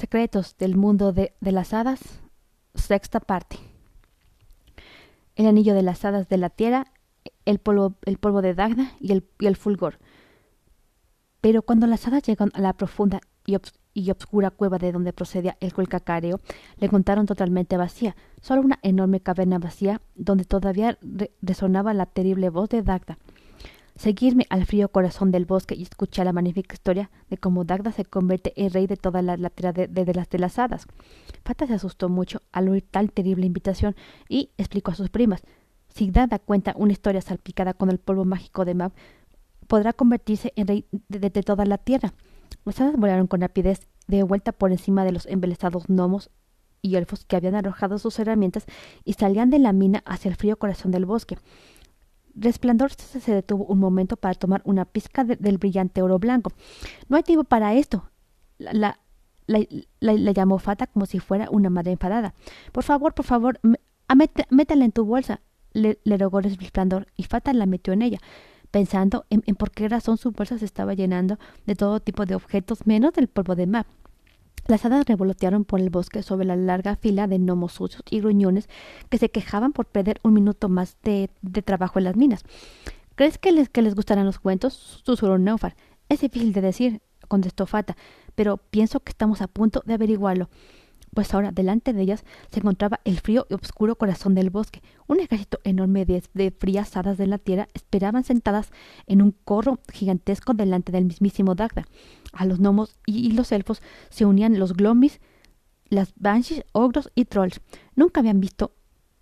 Secretos del mundo de, las hadas, sexta parte. El anillo de las hadas de la tierra, el polvo, el polvo de Dagda y el, fulgor. Pero cuando las hadas llegaron a la profunda y, obscura cueva de donde procedía el cuelcacareo, le contaron totalmente vacía, solo una enorme caverna vacía donde todavía resonaba la terrible voz de Dagda. Seguirme al frío corazón del bosque y escuchar la magnífica historia de cómo Dagda se convierte en rey de toda la, tierra de, las de las hadas. Fata se asustó mucho al oír tal terrible invitación y explicó a sus primas. Si Dagda cuenta una historia salpicada con el polvo mágico de Mab, podrá convertirse en rey de, de toda la tierra. Las hadas volaron con rapidez de vuelta por encima de los embelesados gnomos y elfos que habían arrojado sus herramientas y salían de la mina hacia el frío corazón del bosque. Resplandor se detuvo un momento para tomar una pizca del brillante oro blanco. No hay tiempo para esto. La, la, llamó Fata como si fuera una madre enfadada. Por favor, por favor, métela en tu bolsa, le, rogó Resplandor, y Fata la metió en ella, pensando en, en, por qué razón su bolsa se estaba llenando de todo tipo de objetos menos del polvo de mar. Las hadas revolotearon por el bosque sobre la larga fila de gnomos sucios y gruñones que se quejaban por perder un minuto más de, trabajo en las minas. ¿Crees que les, gustarán los cuentos? susurró Neufar. Es difícil de decir, contestó Fata, pero pienso que estamos a punto de averiguarlo pues ahora delante de ellas se encontraba el frío y oscuro corazón del bosque. Un ejército enorme de, frías hadas de la tierra esperaban sentadas en un corro gigantesco delante del mismísimo Dagda. A los gnomos y, los elfos se unían los glomis, las banshees, ogros y trolls. Nunca habían visto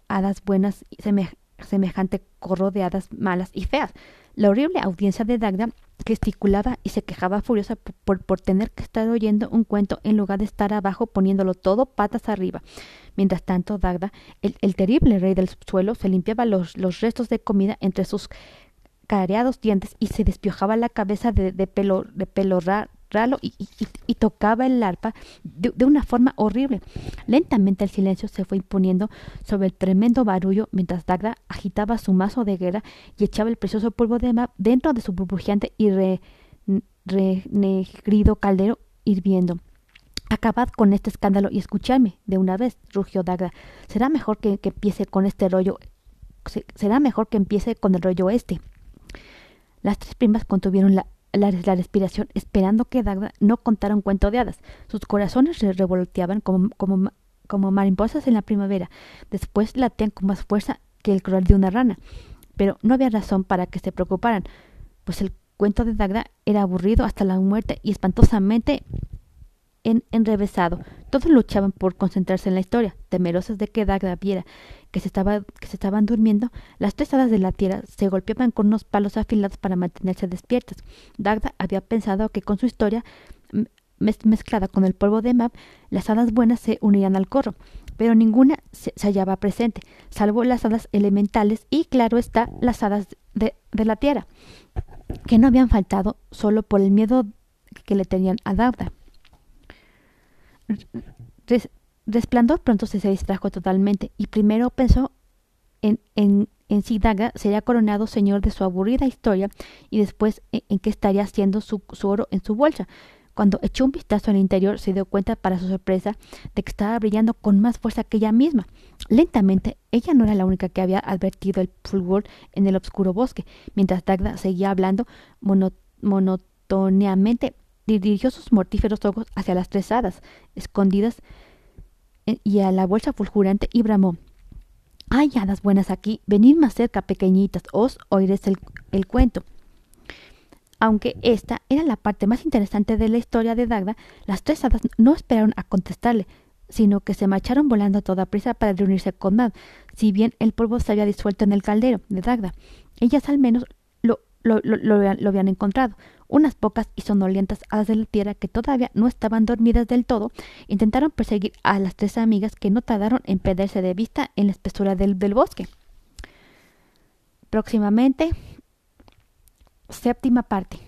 hadas buenas y semejante corro de hadas malas y feas. La horrible audiencia de Dagda gesticulaba y se quejaba furiosa por, por, tener que estar oyendo un cuento en lugar de estar abajo poniéndolo todo patas arriba. Mientras tanto, Dagda, el, terrible rey del suelo, se limpiaba los, los restos de comida entre sus careados dientes y se despiojaba la cabeza de, de pelo, de pelo ralo y, tocaba el arpa de, una forma horrible. Lentamente el silencio se fue imponiendo sobre el tremendo barullo mientras Dagda agitaba su mazo de guerra y echaba el precioso polvo de mar dentro de su burbujeante y renegrido caldero hirviendo. Acabad con este escándalo y escuchadme de una vez, rugió Dagda. Será mejor que empiece con este rollo. Será mejor que empiece con el rollo este. Las tres primas contuvieron la la, respiración, esperando que Dagda no contara un cuento de hadas. Sus corazones se revoloteaban como, como, como mariposas en la primavera. Después latían con más fuerza que el cruel de una rana. Pero no había razón para que se preocuparan, pues el cuento de Dagda era aburrido hasta la muerte y espantosamente en, enrevesado. Todos luchaban por concentrarse en la historia, temerosos de que Dagda viera que se, estaba, que se estaban durmiendo, las tres hadas de la tierra se golpeaban con unos palos afilados para mantenerse despiertas. Dagda había pensado que con su historia mezclada con el polvo de Mab, las hadas buenas se unirían al corro, pero ninguna se, hallaba presente, salvo las hadas elementales y, claro está, las hadas de, la tierra, que no habían faltado solo por el miedo que le tenían a Dagda. Resplandor pronto se, distrajo totalmente y primero pensó en, en, en si Daga sería coronado señor de su aburrida historia y después en, en qué estaría haciendo su, su, oro en su bolsa. Cuando echó un vistazo al interior se dio cuenta para su sorpresa de que estaba brillando con más fuerza que ella misma. Lentamente, ella no era la única que había advertido el fulgor en el oscuro bosque. Mientras Dagda seguía hablando monotóneamente, dirigió sus mortíferos ojos hacia las tres hadas, escondidas eh, y a la bolsa fulgurante y bramó. Hay hadas buenas aquí, venid más cerca, pequeñitas, os oiréis el, el cuento. Aunque esta era la parte más interesante de la historia de Dagda, las tres hadas no esperaron a contestarle, sino que se marcharon volando a toda prisa para reunirse con Mab, si bien el polvo se había disuelto en el caldero de Dagda. Ellas al menos lo, lo, lo, lo habían encontrado, unas pocas y sonolientas hadas de la tierra que todavía no estaban dormidas del todo, intentaron perseguir a las tres amigas que no tardaron en perderse de vista en la espesura del, del bosque. Próximamente, séptima parte.